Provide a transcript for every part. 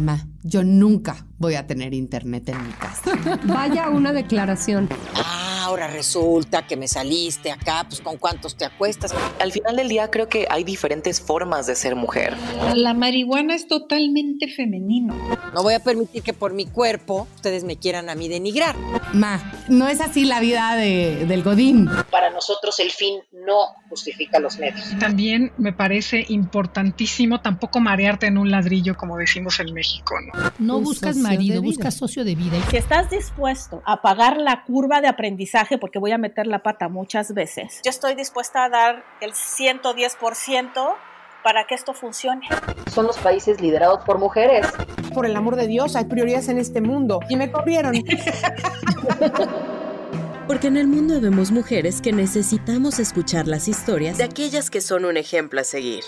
Mamá, yo nunca voy a tener internet en mi casa. Vaya una declaración. Ah, ahora resulta que me saliste acá, pues con cuántos te acuestas. Al final del día creo que hay diferentes formas de ser mujer. La marihuana es totalmente femenino. No voy a permitir que por mi cuerpo ustedes me quieran a mí denigrar. Ma, no es así la vida de, del Godín. Para nosotros el fin no justifica los medios. También me parece importantísimo tampoco marearte en un ladrillo, como decimos en México. No, no buscas marido, buscas socio de vida. Si estás dispuesto a pagar la curva de aprendizaje, porque voy a meter la pata muchas veces, yo estoy dispuesta a dar el 110% para que esto funcione. Son los países liderados por mujeres. Por el amor de Dios, hay prioridades en este mundo. Y me corrieron. Porque en el mundo vemos mujeres que necesitamos escuchar las historias de aquellas que son un ejemplo a seguir.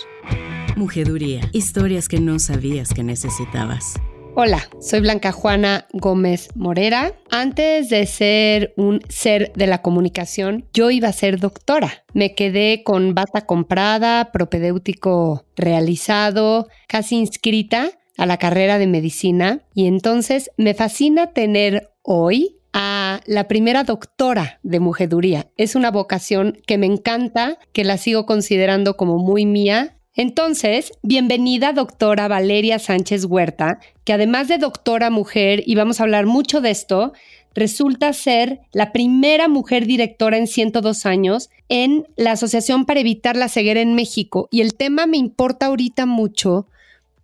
Mujeduría, historias que no sabías que necesitabas. Hola, soy Blanca Juana Gómez Morera. Antes de ser un ser de la comunicación, yo iba a ser doctora. Me quedé con bata comprada, propedéutico realizado, casi inscrita a la carrera de medicina y entonces me fascina tener hoy a la primera doctora de mujeduría. Es una vocación que me encanta, que la sigo considerando como muy mía entonces, bienvenida doctora Valeria Sánchez Huerta, que además de doctora mujer, y vamos a hablar mucho de esto, resulta ser la primera mujer directora en 102 años en la Asociación para Evitar la Ceguera en México. Y el tema me importa ahorita mucho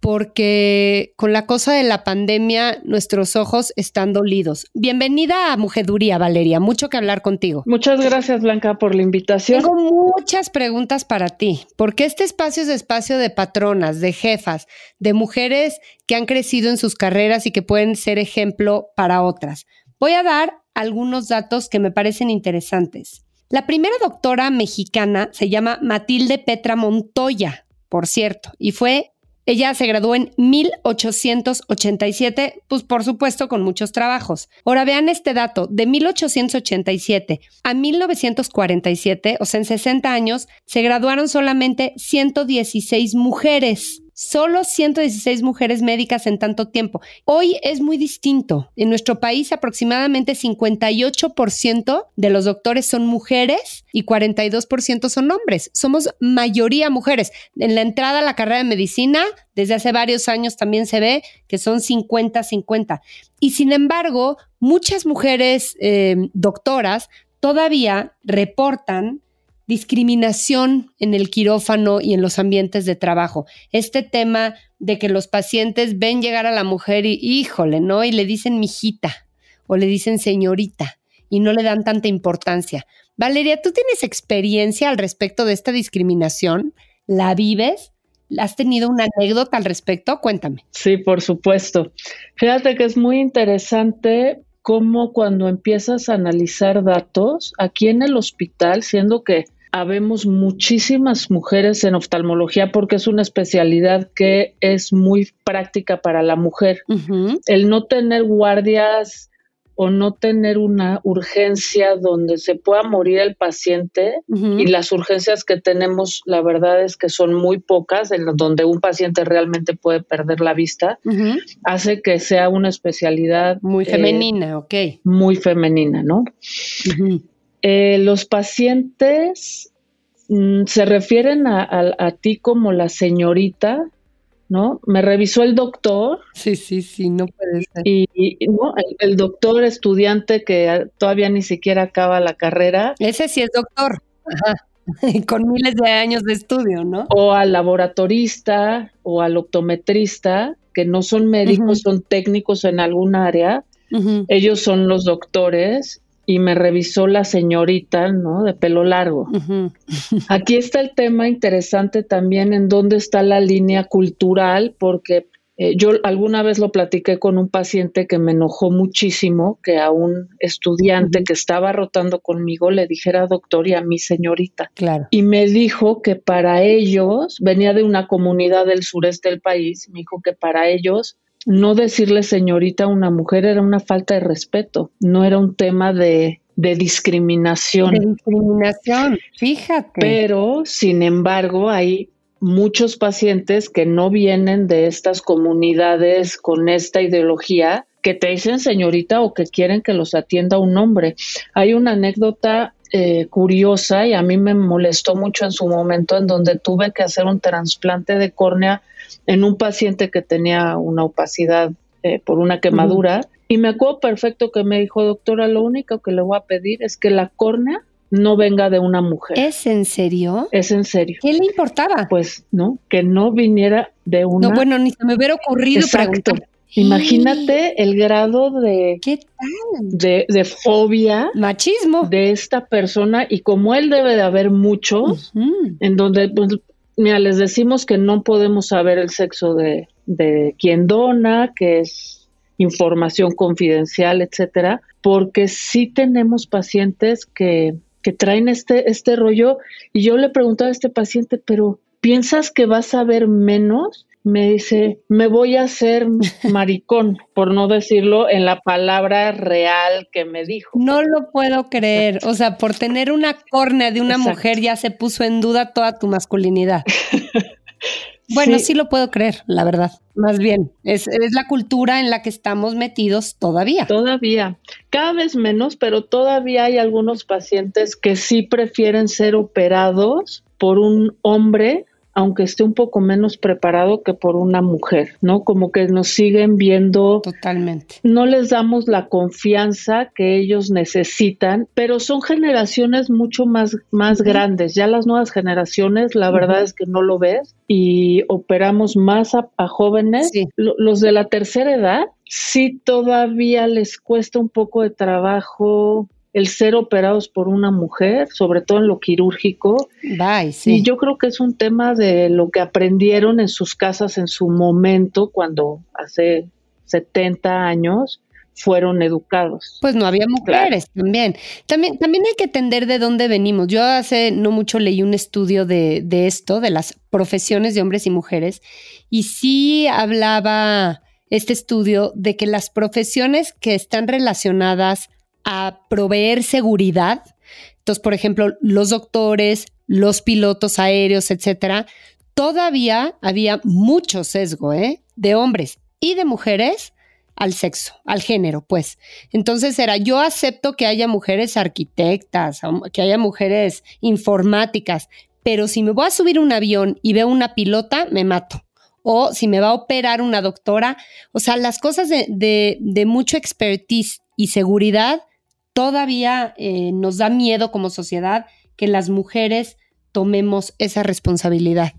porque con la cosa de la pandemia nuestros ojos están dolidos. Bienvenida a Mujeduría, Valeria. Mucho que hablar contigo. Muchas gracias, Blanca, por la invitación. Tengo muchas preguntas para ti, porque este espacio es espacio de patronas, de jefas, de mujeres que han crecido en sus carreras y que pueden ser ejemplo para otras. Voy a dar algunos datos que me parecen interesantes. La primera doctora mexicana se llama Matilde Petra Montoya, por cierto, y fue ella se graduó en 1887, pues por supuesto con muchos trabajos. Ahora vean este dato, de 1887 a 1947, o sea, en 60 años, se graduaron solamente 116 mujeres solo 116 mujeres médicas en tanto tiempo. Hoy es muy distinto. En nuestro país aproximadamente 58% de los doctores son mujeres y 42% son hombres. Somos mayoría mujeres. En la entrada a la carrera de medicina, desde hace varios años también se ve que son 50-50. Y sin embargo, muchas mujeres eh, doctoras todavía reportan discriminación en el quirófano y en los ambientes de trabajo. Este tema de que los pacientes ven llegar a la mujer y, híjole, ¿no? Y le dicen mijita o le dicen señorita y no le dan tanta importancia. Valeria, ¿tú tienes experiencia al respecto de esta discriminación? ¿La vives? ¿Has tenido una anécdota al respecto? Cuéntame. Sí, por supuesto. Fíjate que es muy interesante cómo cuando empiezas a analizar datos aquí en el hospital, siendo que habemos muchísimas mujeres en oftalmología porque es una especialidad que es muy práctica para la mujer. El no tener guardias o no tener una urgencia donde se pueda morir el paciente y las urgencias que tenemos, la verdad es que son muy pocas, en donde un paciente realmente puede perder la vista, hace que sea una especialidad muy eh, femenina, ok. Muy femenina, ¿no? Eh, los pacientes mm, se refieren a, ti como la señorita, ¿no? Me revisó el doctor. Sí, sí, sí, no puede ser. Y, el, doctor estudiante que todavía ni siquiera acaba la carrera. Ese sí es doctor. Con miles de años de estudio, ¿no? O al laboratorista o al optometrista, que no son médicos, son técnicos en algún área. Ellos son los doctores y me revisó la señorita, ¿no? De pelo largo. Aquí está el tema interesante también en dónde está la línea cultural, porque eh, yo alguna vez lo platiqué con un paciente que me enojó muchísimo que a un estudiante que estaba rotando conmigo le dijera doctor y a mi señorita. Claro. Y me dijo que para ellos, venía de una comunidad del sureste del país, me dijo que para ellos no decirle señorita a una mujer era una falta de respeto, no era un tema de, discriminación. De discriminación, fíjate. Pero, sin embargo, hay muchos pacientes que no vienen de estas comunidades con esta ideología que te dicen señorita o que quieren que los atienda un hombre. Hay una anécdota eh, curiosa y a mí me molestó mucho en su momento en donde tuve que hacer un trasplante de córnea en un paciente que tenía una opacidad eh, por una quemadura. Y me acuerdo perfecto que me dijo, doctora, lo único que le voy a pedir es que la córnea no venga de una mujer. ¿Es en serio? Es en serio. ¿Qué le importaba? Pues no, que no viniera de una. No, bueno, ni se me hubiera ocurrido Exacto. Imagínate el grado de, ¿Qué tal? de, de fobia Machismo. de esta persona y como él debe de haber muchos, en donde, pues, mira, les decimos que no podemos saber el sexo de, de quien dona, que es información confidencial, etcétera, porque sí tenemos pacientes que, que traen este, este rollo y yo le preguntaba a este paciente, pero ¿piensas que vas a ver menos? Me dice, me voy a hacer maricón, por no decirlo en la palabra real que me dijo. No lo puedo creer. O sea, por tener una córnea de una Exacto. mujer ya se puso en duda toda tu masculinidad. Bueno, sí. Sí. lo puedo creer, la verdad. Más bien, es, es la cultura en la que estamos metidos todavía. Todavía, cada vez menos, pero todavía hay algunos pacientes que sí prefieren ser operados por un hombre, aunque esté un poco menos preparado que por una mujer, ¿no? Como que nos siguen viendo Totalmente. no les damos la confianza que ellos necesitan, pero son generaciones mucho más, más grandes. Ya las nuevas generaciones, la verdad es que no lo ves y operamos más a, a jóvenes. Sí. Los de la tercera edad, sí todavía les cuesta un poco de trabajo el ser operados por una mujer, sobre todo en lo quirúrgico. Bye, sí. Y yo creo que es un tema de lo que aprendieron en sus casas en su momento, cuando hace 70 años fueron educados. Pues no había mujeres también. También, también hay que entender de dónde venimos. Yo hace no mucho leí un estudio de, de esto, de las profesiones de hombres y mujeres, y sí hablaba este estudio de que las profesiones que están relacionadas a proveer seguridad, entonces, por ejemplo, los doctores, los pilotos aéreos, etcétera, todavía había mucho sesgo, ¿eh? De hombres y de mujeres al sexo, al género, pues. Entonces era, yo acepto que haya mujeres arquitectas, que haya mujeres informáticas, pero si me voy a subir un avión y veo una pilota, me mato. O si me va a operar una doctora, o sea, las cosas de- de mucho expertise y seguridad todavía eh, nos da miedo como sociedad que las mujeres tomemos esa responsabilidad.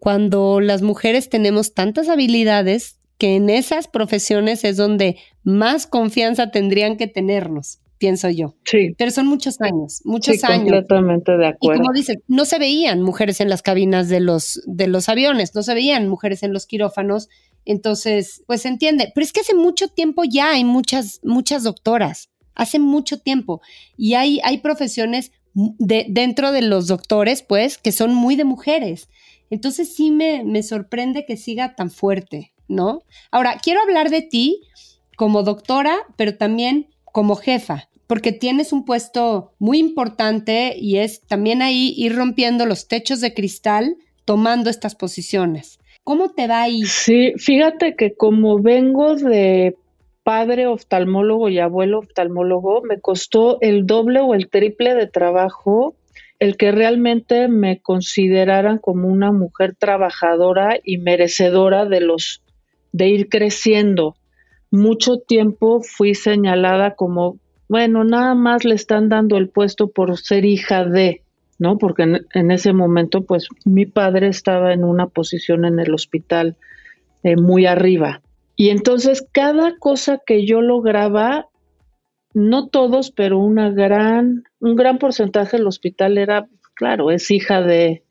Cuando las mujeres tenemos tantas habilidades que en esas profesiones es donde más confianza tendrían que tenernos, pienso yo. Sí, Pero son muchos años, muchos sí, años. completamente de Y acuerdo. como dices, no se veían mujeres en las cabinas de los, de los aviones, no se veían mujeres en los quirófanos. Entonces, pues se entiende. Pero es que hace mucho tiempo ya hay muchas, muchas doctoras. Hace mucho tiempo. Y hay, hay profesiones de, dentro de los doctores, pues, que son muy de mujeres. Entonces sí me, me sorprende que siga tan fuerte, ¿no? Ahora, quiero hablar de ti como doctora, pero también como jefa, porque tienes un puesto muy importante y es también ahí ir rompiendo los techos de cristal, tomando estas posiciones. ¿Cómo te va ahí? Sí, fíjate que como vengo de padre oftalmólogo y abuelo oftalmólogo, me costó el doble o el triple de trabajo el que realmente me consideraran como una mujer trabajadora y merecedora de los de ir creciendo. Mucho tiempo fui señalada como, bueno, nada más le están dando el puesto por ser hija de, ¿no? Porque en, en ese momento, pues mi padre estaba en una posición en el hospital eh, muy arriba. Y entonces cada cosa que yo lograba, no todos, pero una gran, un gran porcentaje del hospital era, claro, es hija de,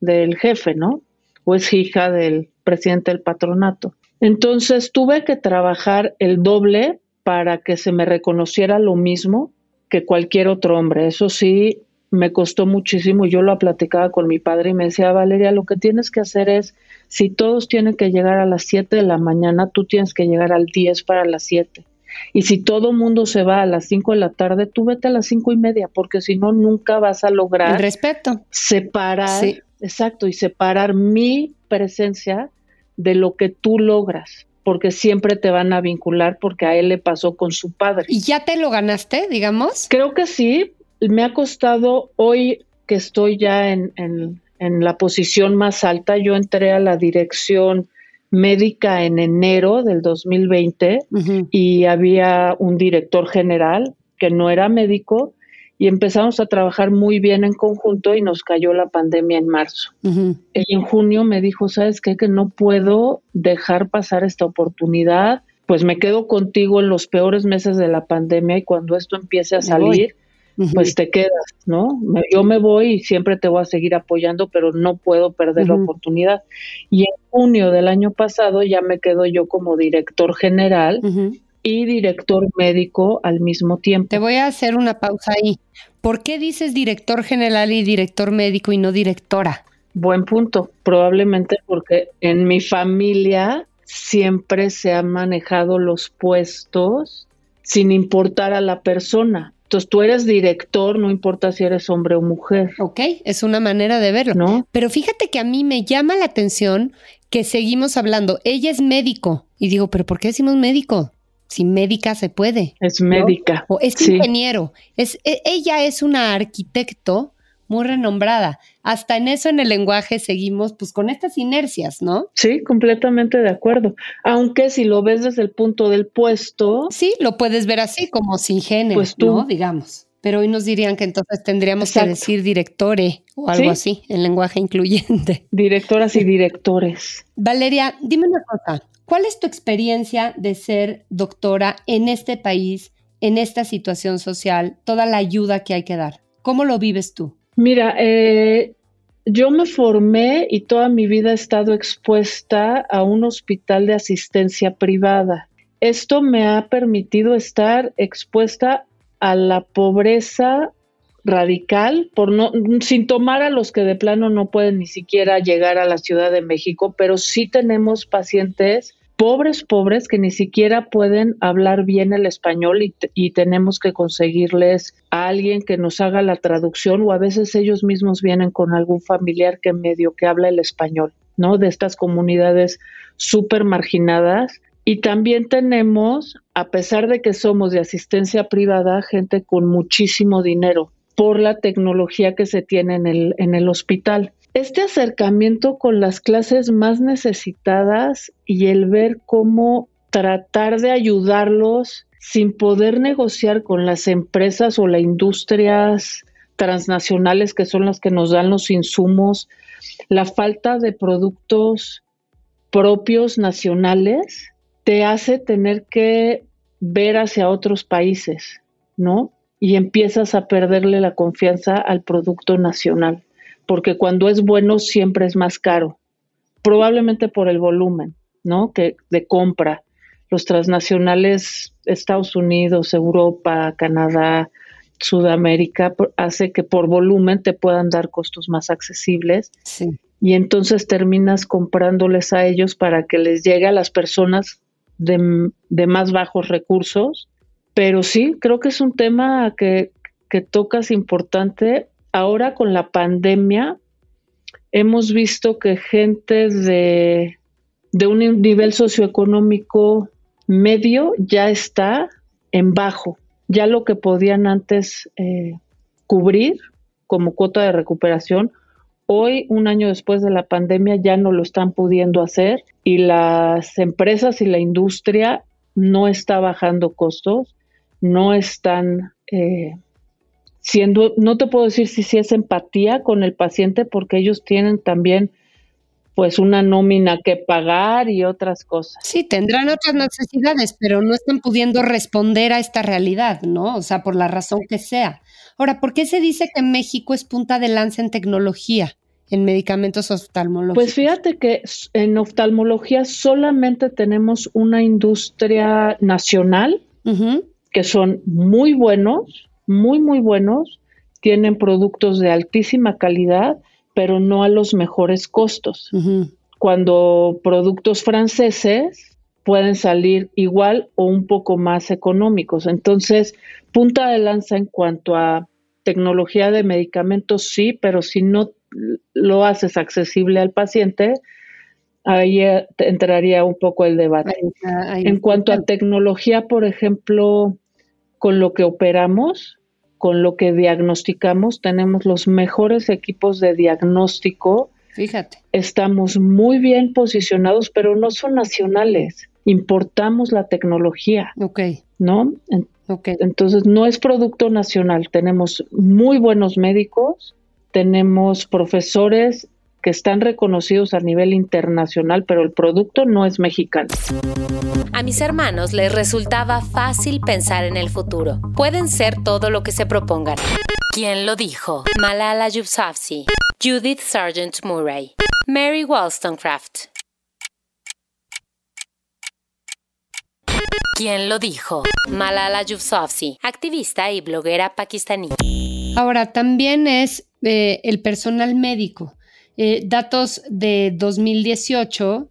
del jefe, ¿no? O es hija del presidente del patronato. Entonces tuve que trabajar el doble para que se me reconociera lo mismo que cualquier otro hombre. Eso sí, me costó muchísimo. Yo lo platicaba con mi padre y me decía, Valeria, lo que tienes que hacer es, si todos tienen que llegar a las 7 de la mañana, tú tienes que llegar al 10 para las 7. Y si todo mundo se va a las 5 de la tarde, tú vete a las cinco y media, porque si no, nunca vas a lograr El respeto. separar Sí. exacto, y separar mi presencia de lo que tú logras, porque siempre te van a vincular porque a él le pasó con su padre. ¿Y ya te lo ganaste, digamos? Creo que sí, me ha costado hoy que estoy ya en, la posición más alta, yo entré a la dirección médica en enero del 2020 y había un director general que no era médico y empezamos a trabajar muy bien en conjunto y nos cayó la pandemia en marzo. Y en junio me dijo, ¿sabes qué? Que no puedo dejar pasar esta oportunidad, pues me quedo contigo en los peores meses de la pandemia y cuando esto empiece a salir, pues te quedas, ¿no? Yo me voy y siempre te voy a seguir apoyando, pero no puedo perder la oportunidad. Y en junio del año pasado ya me quedo yo como director general y director médico al mismo tiempo. Te voy a hacer una pausa ahí. ¿Por qué dices director general y director médico y no directora? Buen punto. Probablemente porque en mi familia siempre se han manejado los puestos sin importar a la persona. Entonces tú eres director, no importa si eres hombre o mujer. Ok, es una manera de verlo. ¿No? Pero fíjate que a mí me llama la atención que seguimos hablando. Ella es médico. Y digo, ¿pero por qué decimos médico? Si médica se puede. Es médica. O es ingeniero. Es, e, ella es una arquitecto muy renombrada. Hasta en eso en el lenguaje seguimos pues con estas inercias, ¿no? Sí, completamente de acuerdo. Aunque si lo ves desde el punto del puesto. Sí, lo puedes ver así como sin género, pues tú, ¿no? Digamos. Pero hoy nos dirían que entonces tendríamos que decir directore o algo así, en lenguaje incluyente. Directoras y directores. Valeria, dime una cosa. ¿Cuál es tu experiencia de ser doctora en este país, en esta situación social, toda la ayuda que hay que dar? ¿Cómo lo vives tú? Mira, eh, yo me formé y toda mi vida he estado expuesta a un hospital de asistencia privada. Esto me ha permitido estar expuesta a la pobreza radical, por no, sin tomar a los que de plano no pueden ni siquiera llegar a la Ciudad de México, pero sí tenemos pacientes pobres, pobres, que ni siquiera pueden hablar bien el español y, tenemos que conseguirles a alguien que nos haga la traducción o a veces ellos mismos vienen con algún familiar que medio que habla el español, ¿no? De estas comunidades súper marginadas. Y también tenemos, a pesar de que somos de asistencia privada, gente con muchísimo dinero por la tecnología que se tiene en el, en el hospital. Este acercamiento con las clases más necesitadas y el ver cómo tratar de ayudarlos sin poder negociar con las empresas o las industrias transnacionales que son las que nos dan los insumos, la falta de productos propios nacionales te hace tener que ver hacia otros países, ¿no? Y empiezas a perderle la confianza al producto nacional porque cuando es bueno siempre es más caro, probablemente por el volumen, ¿no? Que de compra. Los transnacionales, Estados Unidos, Europa, Canadá, Sudamérica, hace que por volumen te puedan dar costos más accesibles. Y entonces terminas comprándoles a ellos para que les llegue a las personas de, de más bajos recursos. Pero sí, creo que es un tema que, que tocas importante ahora con la pandemia hemos visto que gente de, un nivel socioeconómico medio ya está en bajo. Ya lo que podían antes eh, cubrir como cuota de recuperación, hoy, un año después de la pandemia, ya no lo están pudiendo hacer y las empresas y la industria no está bajando costos, no están eh, siendo, no te puedo decir si, si es empatía con el paciente porque ellos tienen también pues una nómina que pagar y otras cosas. Sí, tendrán otras necesidades, pero no están pudiendo responder a esta realidad, ¿no? O sea, por la razón que sea. Ahora, ¿por qué se dice que México es punta de lanza en tecnología, en medicamentos oftalmológicos? Pues fíjate que en oftalmología solamente tenemos una industria nacional, que son muy buenos, muy, muy buenos, tienen productos de altísima calidad, pero no a los mejores costos. Cuando productos franceses pueden salir igual o un poco más económicos. Entonces, punta de lanza en cuanto a tecnología de medicamentos sí, pero si no lo haces accesible al paciente, ahí eh, entraría un poco el debate. en cuanto a tecnología, por ejemplo, con lo que operamos, con lo que diagnosticamos, tenemos los mejores equipos de diagnóstico. Fíjate. Estamos muy bien posicionados, pero no son nacionales. Importamos la tecnología. Ok. ¿No? Entonces, no es producto nacional. Tenemos muy buenos médicos, tenemos profesores que están reconocidos a nivel internacional, pero el producto no es mexicano. A mis hermanos les resultaba fácil pensar en el futuro. Pueden ser todo lo que se propongan. ¿Quién lo dijo? Malala Yousafzai, Judith Sargent Murray, Mary Wollstonecraft. ¿Quién lo dijo? Malala Yousafzai, activista y bloguera pakistaní. Ahora, también es eh, el personal médico. Eh, datos de 2018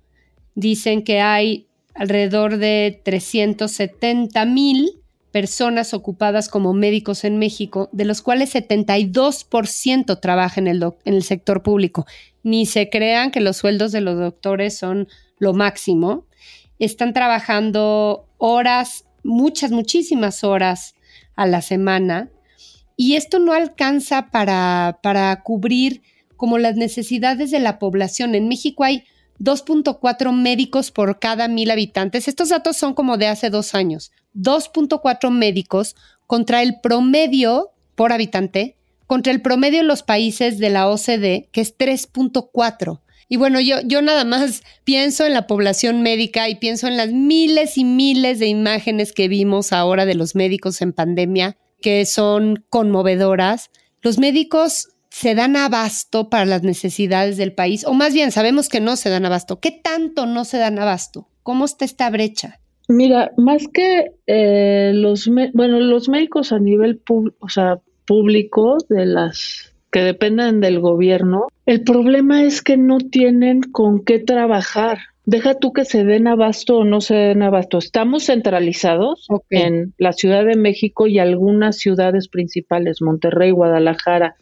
dicen que hay alrededor de 370 mil personas ocupadas como médicos en México, de los cuales 72% trabajan en el, en el sector público. Ni se crean que los sueldos de los doctores son lo máximo. Están trabajando horas, muchas, muchísimas horas a la semana, y esto no alcanza para, para cubrir como las necesidades de la población. En México hay 2.4 médicos por cada mil habitantes. Estos datos son como de hace dos años. 2.4 médicos contra el promedio por habitante, contra el promedio en los países de la OCDE, que es 3.4. Y bueno, yo, yo nada más pienso en la población médica y pienso en las miles y miles de imágenes que vimos ahora de los médicos en pandemia, que son conmovedoras. Los médicos se dan abasto para las necesidades del país? O más bien, sabemos que no se dan abasto. ¿Qué tanto no se dan abasto? ¿Cómo está esta brecha? Mira, más que eh, los, bueno, los médicos a nivel o sea, público de las que dependen del gobierno, el problema es que no tienen con qué trabajar. Deja tú que se den abasto o no se den abasto. Estamos centralizados en la Ciudad de México y algunas ciudades principales, Monterrey, Guadalajara,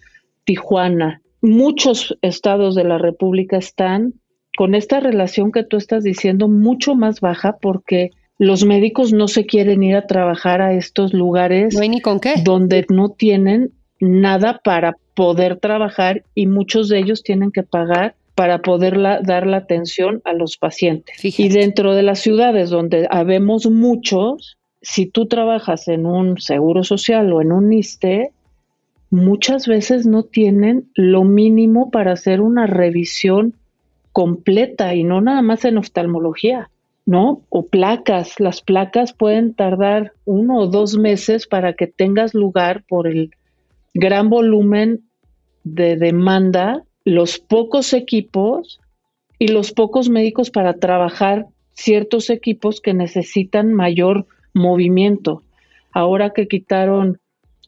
Tijuana, muchos estados de la República están con esta relación que tú estás diciendo mucho más baja porque los médicos no se quieren ir a trabajar a estos lugares donde no tienen nada para poder trabajar y muchos de ellos tienen que pagar para poder dar la atención a los pacientes. Y dentro de las ciudades donde habemos muchos, si tú trabajas en un seguro social o en un ISTE, muchas veces no tienen lo mínimo para hacer una revisión completa y no nada más en oftalmología, ¿no? O placas. Las placas pueden tardar uno o dos meses para que tengas lugar por el gran volumen de demanda, los pocos equipos y los pocos médicos para trabajar ciertos equipos que necesitan mayor movimiento. Ahora que quitaron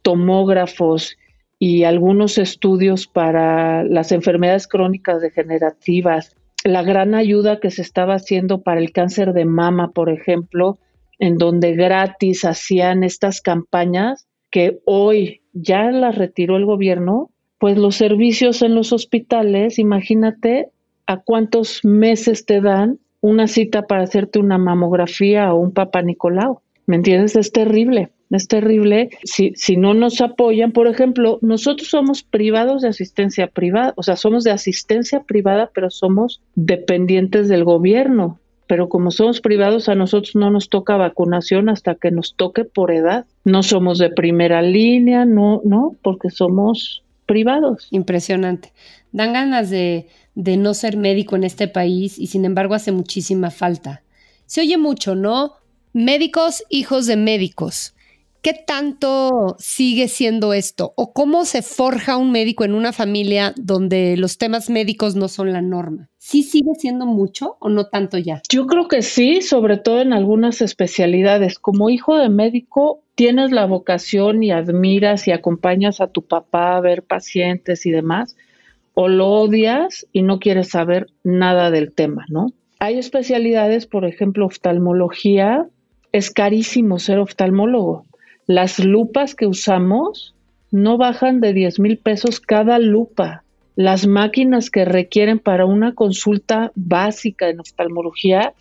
tomógrafos y algunos estudios para las enfermedades crónicas degenerativas, la gran ayuda que se estaba haciendo para el cáncer de mama, por ejemplo, en donde gratis hacían estas campañas que hoy ya las retiró el gobierno, pues los servicios en los hospitales, imagínate a cuántos meses te dan una cita para hacerte una mamografía o un papá Nicolau. ¿Me entiendes? Es terrible es terrible si, si no nos apoyan. Por ejemplo, nosotros somos privados de asistencia privada, o sea, somos de asistencia privada, pero somos dependientes del gobierno. Pero como somos privados, a nosotros no nos toca vacunación hasta que nos toque por edad. No somos de primera línea, no, no, porque somos privados. Impresionante. Dan ganas de, de no ser médico en este país y sin embargo hace muchísima falta. Se oye mucho, ¿no? Médicos, hijos de médicos. ¿Qué tanto sigue siendo esto? ¿O cómo se forja un médico en una familia donde los temas médicos no son la norma? ¿Sí sigue siendo mucho o no tanto ya? Yo creo que sí, sobre todo en algunas especialidades. Como hijo de médico, tienes la vocación y admiras y acompañas a tu papá a ver pacientes y demás, o lo odias y no quieres saber nada del tema, ¿no? Hay especialidades, por ejemplo, oftalmología, es carísimo ser oftalmólogo las lupas que usamos no bajan de 10 mil pesos cada lupa. Las máquinas que requieren para una consulta básica en oftalmología,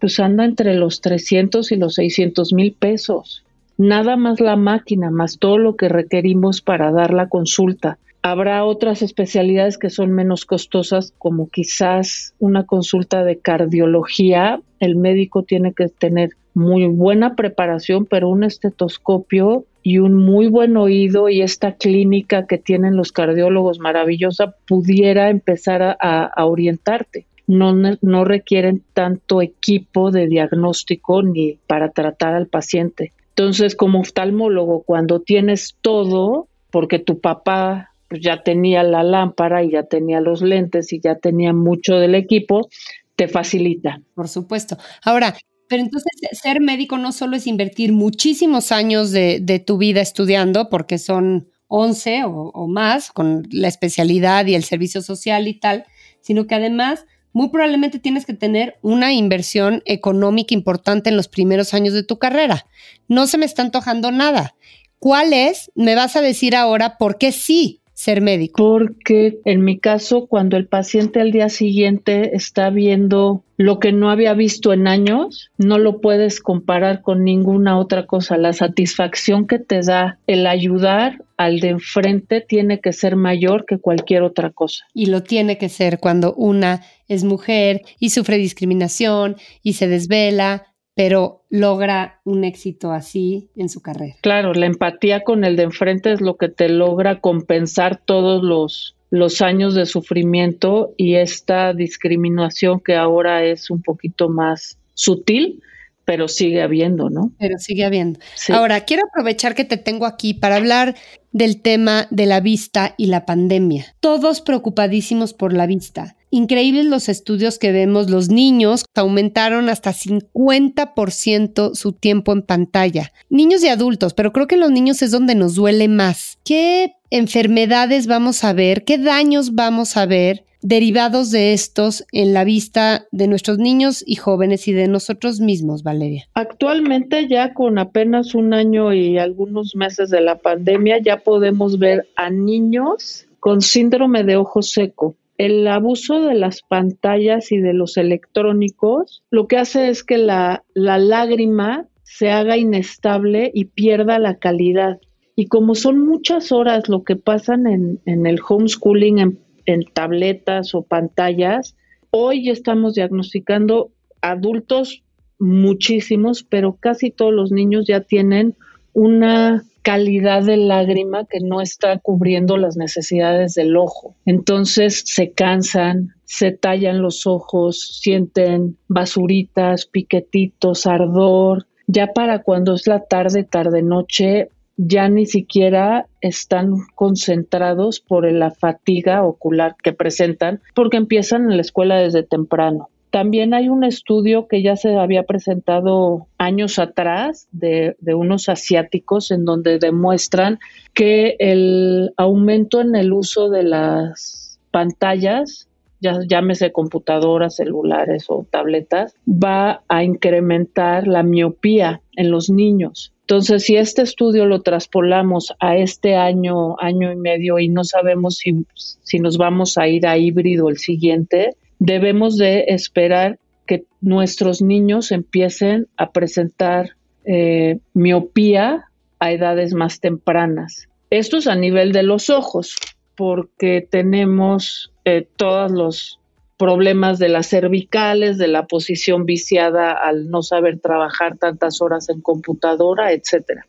pues anda entre los 300 y los 600 mil pesos. Nada más la máquina, más todo lo que requerimos para dar la consulta. Habrá otras especialidades que son menos costosas, como quizás una consulta de cardiología. El médico tiene que tener muy buena preparación, pero un estetoscopio y un muy buen oído y esta clínica que tienen los cardiólogos maravillosa pudiera empezar a, orientarte. No, no requieren tanto equipo de diagnóstico ni para tratar al paciente. Entonces, como oftalmólogo, cuando tienes todo, porque tu papá pues, ya tenía la lámpara y ya tenía los lentes y ya tenía mucho del equipo, te facilita. Por supuesto. Ahora, pero entonces ser médico no solo es invertir muchísimos años de, tu vida estudiando, porque son 11 o, más con la especialidad y el servicio social y tal, sino que además muy probablemente tienes que tener una inversión económica importante en los primeros años de tu carrera. No se me está antojando nada. ¿Cuál es? Me vas a decir ahora por qué sí ser médico? Porque en mi caso, cuando el paciente al día siguiente está viendo lo que no había visto en años, no lo puedes comparar con ninguna otra cosa. La satisfacción que te da el ayudar al de enfrente tiene que ser mayor que cualquier otra cosa. Y lo tiene que ser cuando una es mujer y sufre discriminación y se desvela pero logra un éxito así en su carrera. Claro, la empatía con el de enfrente es lo que te logra compensar todos los, los años de sufrimiento y esta discriminación que ahora es un poquito más sutil, pero sigue habiendo, ¿no? Pero sigue habiendo. Ahora, quiero aprovechar que te tengo aquí para hablar del tema de la vista y la pandemia. Todos preocupadísimos por la vista. Increíbles los estudios que vemos, los niños aumentaron hasta 50% su tiempo en pantalla. Niños y adultos, pero creo que los niños es donde nos duele más. ¿Qué enfermedades vamos a ver? ¿Qué daños vamos a ver? derivados de estos en la vista de nuestros niños y jóvenes y de nosotros mismos, Valeria? Actualmente ya con apenas un año y algunos meses de la pandemia ya podemos ver a niños con síndrome de ojo seco. El abuso de las pantallas y de los electrónicos lo que hace es que la, lágrima se haga inestable y pierda la calidad. Y como son muchas horas lo que pasan en, en el homeschooling, en en tabletas o pantallas. Hoy estamos diagnosticando adultos muchísimos, pero casi todos los niños ya tienen una calidad de lágrima que no está cubriendo las necesidades del ojo. Entonces se cansan, se tallan los ojos, sienten basuritas, piquetitos, ardor. Ya para cuando es la tarde, tarde, noche, ya ni siquiera están concentrados por la fatiga ocular que presentan porque empiezan en la escuela desde temprano. También hay un estudio que ya se había presentado años atrás de, unos asiáticos en donde demuestran que el aumento en el uso de las pantallas ya llámese computadoras, celulares o tabletas, va a incrementar la miopía en los niños. Entonces, si este estudio lo traspolamos a este año, año y medio, y no sabemos si, si nos vamos a ir a híbrido el siguiente, debemos de esperar que nuestros niños empiecen a presentar eh, miopía a edades más tempranas. Esto es a nivel de los ojos, porque tenemos eh, todos los problemas de las cervicales, de la posición viciada al no saber trabajar tantas horas en computadora, etcétera.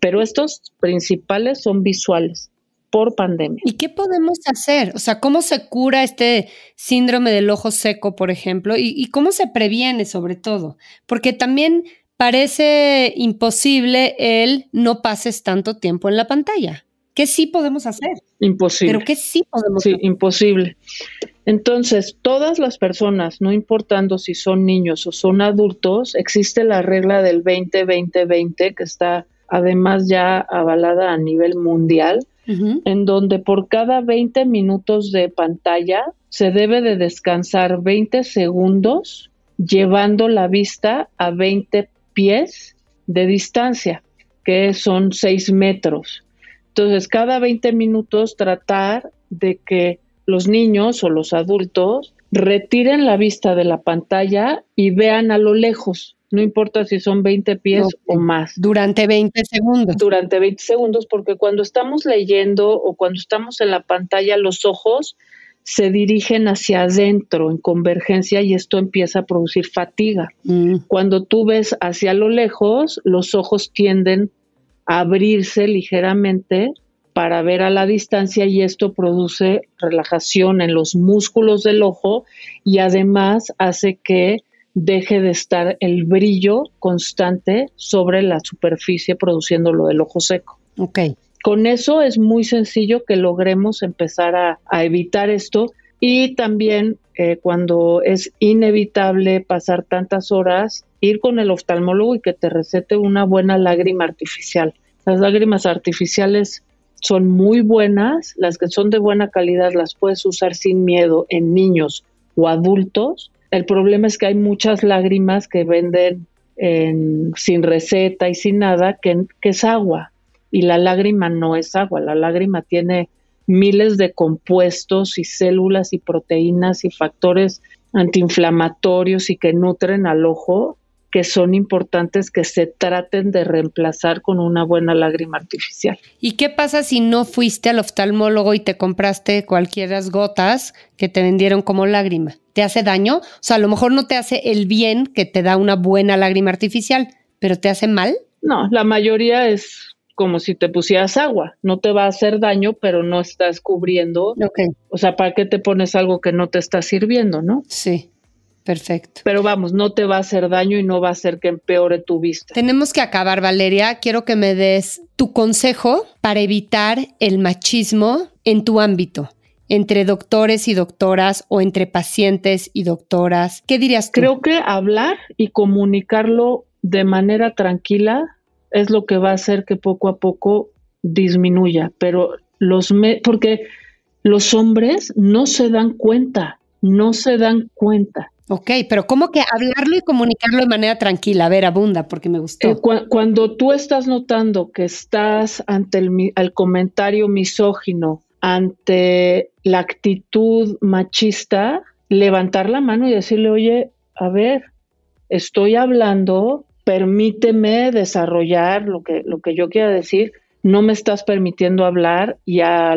Pero estos principales son visuales por pandemia. ¿Y qué podemos hacer? O sea, ¿cómo se cura este síndrome del ojo seco, por ejemplo? ¿Y, y cómo se previene sobre todo? Porque también parece imposible el no pases tanto tiempo en la pantalla. ¿Qué sí podemos hacer? Imposible. Pero ¿qué sí podemos hacer? Sí, imposible. Entonces, todas las personas, no importando si son niños o son adultos, existe la regla del 20-20-20 que está además ya avalada a nivel mundial, en donde por cada 20 minutos de pantalla se debe de descansar 20 segundos llevando la vista a 20 pies de distancia, que son 6 metros. Entonces, cada 20 minutos tratar de que los niños o los adultos retiren la vista de la pantalla y vean a lo lejos. No importa si son 20 pies o más. Durante 20 segundos. Durante 20 segundos, porque cuando estamos leyendo o cuando estamos en la pantalla, los ojos se dirigen hacia adentro en convergencia y esto empieza a producir fatiga. Mm. Cuando tú ves hacia lo lejos, los ojos tienden a abrirse ligeramente para ver a la distancia y esto produce relajación en los músculos del ojo y además hace que deje de estar el brillo constante sobre la superficie produciendo lo del ojo seco. Ok. Con eso es muy sencillo que logremos empezar a, evitar esto y también eh, cuando es inevitable pasar tantas horas, ir con el oftalmólogo y que te recete una buena lágrima artificial. Las lágrimas artificiales son muy buenas, las que son de buena calidad las puedes usar sin miedo en niños o adultos. El problema es que hay muchas lágrimas que venden sin receta y sin nada, que, que es agua. Y la lágrima no es agua, la lágrima tiene miles de compuestos y células y proteínas y factores antiinflamatorios y que nutren al ojo que son importantes que se traten de reemplazar con una buena lágrima artificial. ¿Y qué pasa si no fuiste al oftalmólogo y te compraste cualquiera gotas que te vendieron como lágrima? ¿Te hace daño? O sea, a lo mejor no te hace el bien que te da una buena lágrima artificial, pero ¿te hace mal? No, la mayoría es como si te pusieras agua. No te va a hacer daño, pero no estás cubriendo. O sea, ¿para qué te pones algo que no te está sirviendo, no? Sí. Perfecto. Pero vamos, no te va a hacer daño y no va a hacer que empeore tu vista. Tenemos que acabar, Valeria. Quiero que me des tu consejo para evitar el machismo en tu ámbito entre doctores y doctoras o entre pacientes y doctoras. ¿Qué dirías tú? Creo que hablar y comunicarlo de manera tranquila es lo que va a hacer que poco a poco disminuya, pero los porque los hombres no se dan cuenta, no se dan cuenta. Ok, pero ¿cómo que hablarlo y comunicarlo de manera tranquila? A ver, abunda, porque me gustó. Eh, cuando tú estás notando que estás ante el, comentario misógino, ante la actitud machista, levantar la mano y decirle, oye, a ver, estoy hablando, permíteme desarrollar lo que, lo que yo quiera decir, no me estás permitiendo hablar y a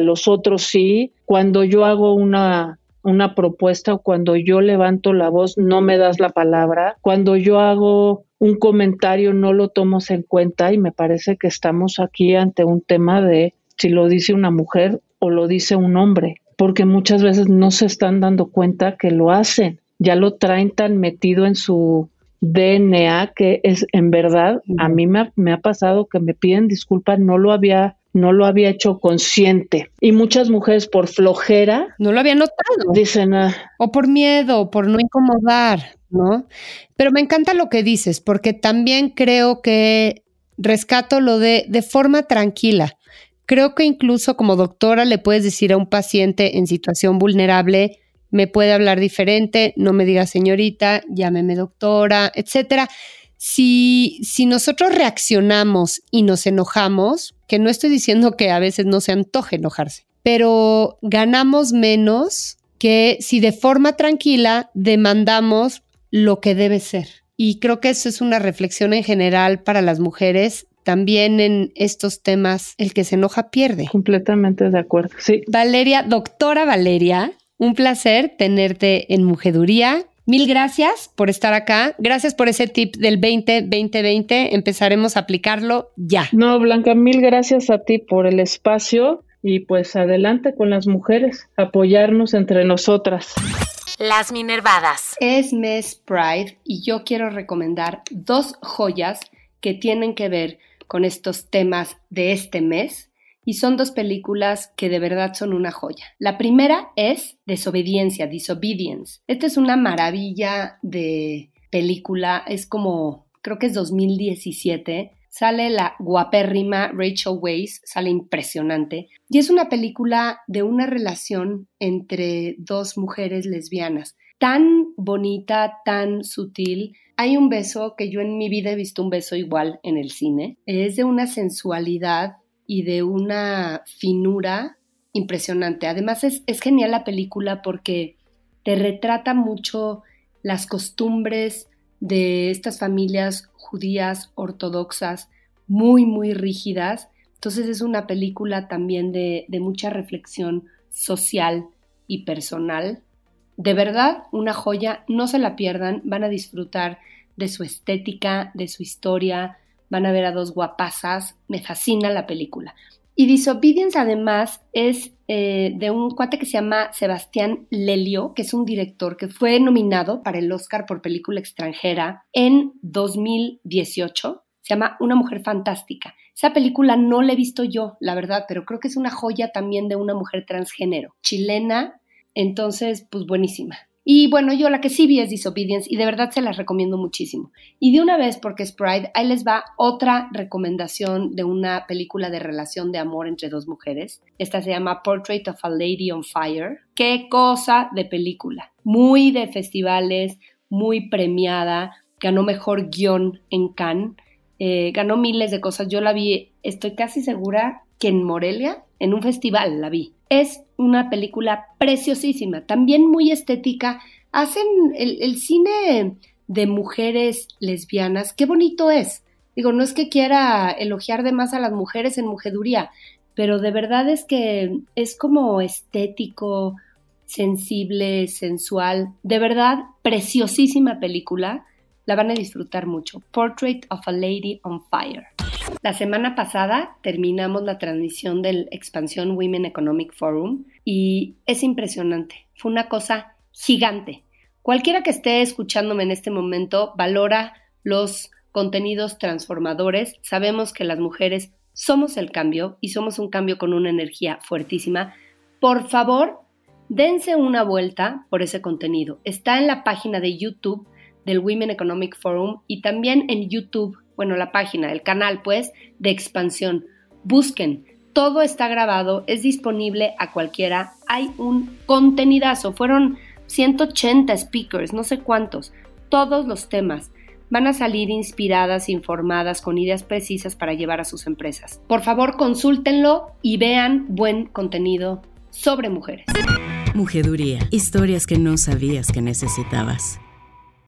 los otros sí. Cuando yo hago una una propuesta o cuando yo levanto la voz no me das la palabra, cuando yo hago un comentario no lo tomas en cuenta y me parece que estamos aquí ante un tema de si lo dice una mujer o lo dice un hombre, porque muchas veces no se están dando cuenta que lo hacen, ya lo traen tan metido en su DNA que es en verdad, a mí me ha, me ha pasado que me piden disculpas, no lo había no lo había hecho consciente. Y muchas mujeres por flojera. No lo había notado. Dicen. Ah, o por miedo, por no incomodar, ¿no? Pero me encanta lo que dices, porque también creo que rescato lo de de forma tranquila. Creo que incluso como doctora le puedes decir a un paciente en situación vulnerable, me puede hablar diferente, no me diga señorita, llámeme doctora, etcétera si, si nosotros reaccionamos y nos enojamos, que no estoy diciendo que a veces no se antoje enojarse, pero ganamos menos que si de forma tranquila demandamos lo que debe ser. Y creo que eso es una reflexión en general para las mujeres. También en estos temas, el que se enoja pierde. Completamente de acuerdo. Sí. Valeria, doctora Valeria, un placer tenerte en Mujeduría. Mil gracias por estar acá. Gracias por ese tip del 20-2020. Empezaremos a aplicarlo ya. No, Blanca, mil gracias a ti por el espacio y pues adelante con las mujeres, apoyarnos entre nosotras. Las Minervadas. Es mes Pride y yo quiero recomendar dos joyas que tienen que ver con estos temas de este mes y son dos películas que de verdad son una joya. La primera es Desobediencia, Disobedience. Esta es una maravilla de película, es como, creo que es 2017. Sale la guapérrima Rachel Weisz, sale impresionante. Y es una película de una relación entre dos mujeres lesbianas. Tan bonita, tan sutil. Hay un beso que yo en mi vida he visto un beso igual en el cine. Es de una sensualidad y de una finura impresionante. Además es, es genial la película porque te retrata mucho las costumbres de estas familias judías ortodoxas muy, muy rígidas. Entonces es una película también de, de mucha reflexión social y personal. De verdad, una joya, no se la pierdan, van a disfrutar de su estética, de su historia, van a ver a dos guapasas, me fascina la película. Y Disobedience además es eh, de un cuate que se llama Sebastián Lelio, que es un director que fue nominado para el Oscar por película extranjera en 2018. Se llama Una mujer fantástica. Esa película no la he visto yo, la verdad, pero creo que es una joya también de una mujer transgénero, chilena, entonces, pues buenísima. Y bueno, yo la que sí vi es Disobedience y de verdad se las recomiendo muchísimo. Y de una vez, porque es Pride, ahí les va otra recomendación de una película de relación de amor entre dos mujeres. Esta se llama Portrait of a Lady on Fire. Qué cosa de película. Muy de festivales, muy premiada. Ganó mejor guion en Cannes. Eh, ganó miles de cosas. Yo la vi, estoy casi segura que en Morelia, en un festival la vi. Es una película preciosísima, también muy estética. Hacen el, cine de mujeres lesbianas, qué bonito es. Digo, no es que quiera elogiar de más a las mujeres en mujeduría, pero de verdad es que es como estético, sensible, sensual. De verdad, preciosísima película. La van a disfrutar mucho. Portrait of a Lady on Fire. La semana pasada terminamos la transmisión del Expansión Women Economic Forum y es impresionante. Fue una cosa gigante. Cualquiera que esté escuchándome en este momento valora los contenidos transformadores. Sabemos que las mujeres somos el cambio y somos un cambio con una energía fuertísima. Por favor, dense una vuelta por ese contenido. Está en la página de YouTube del Women Economic Forum y también en YouTube bueno, la página, el canal, pues, de expansión. Busquen, todo está grabado, es disponible a cualquiera. Hay un contenidazo, fueron 180 speakers, no sé cuántos, todos los temas. Van a salir inspiradas, informadas, con ideas precisas para llevar a sus empresas. Por favor, consúltenlo y vean buen contenido sobre mujeres. Mujeduría, historias que no sabías que necesitabas.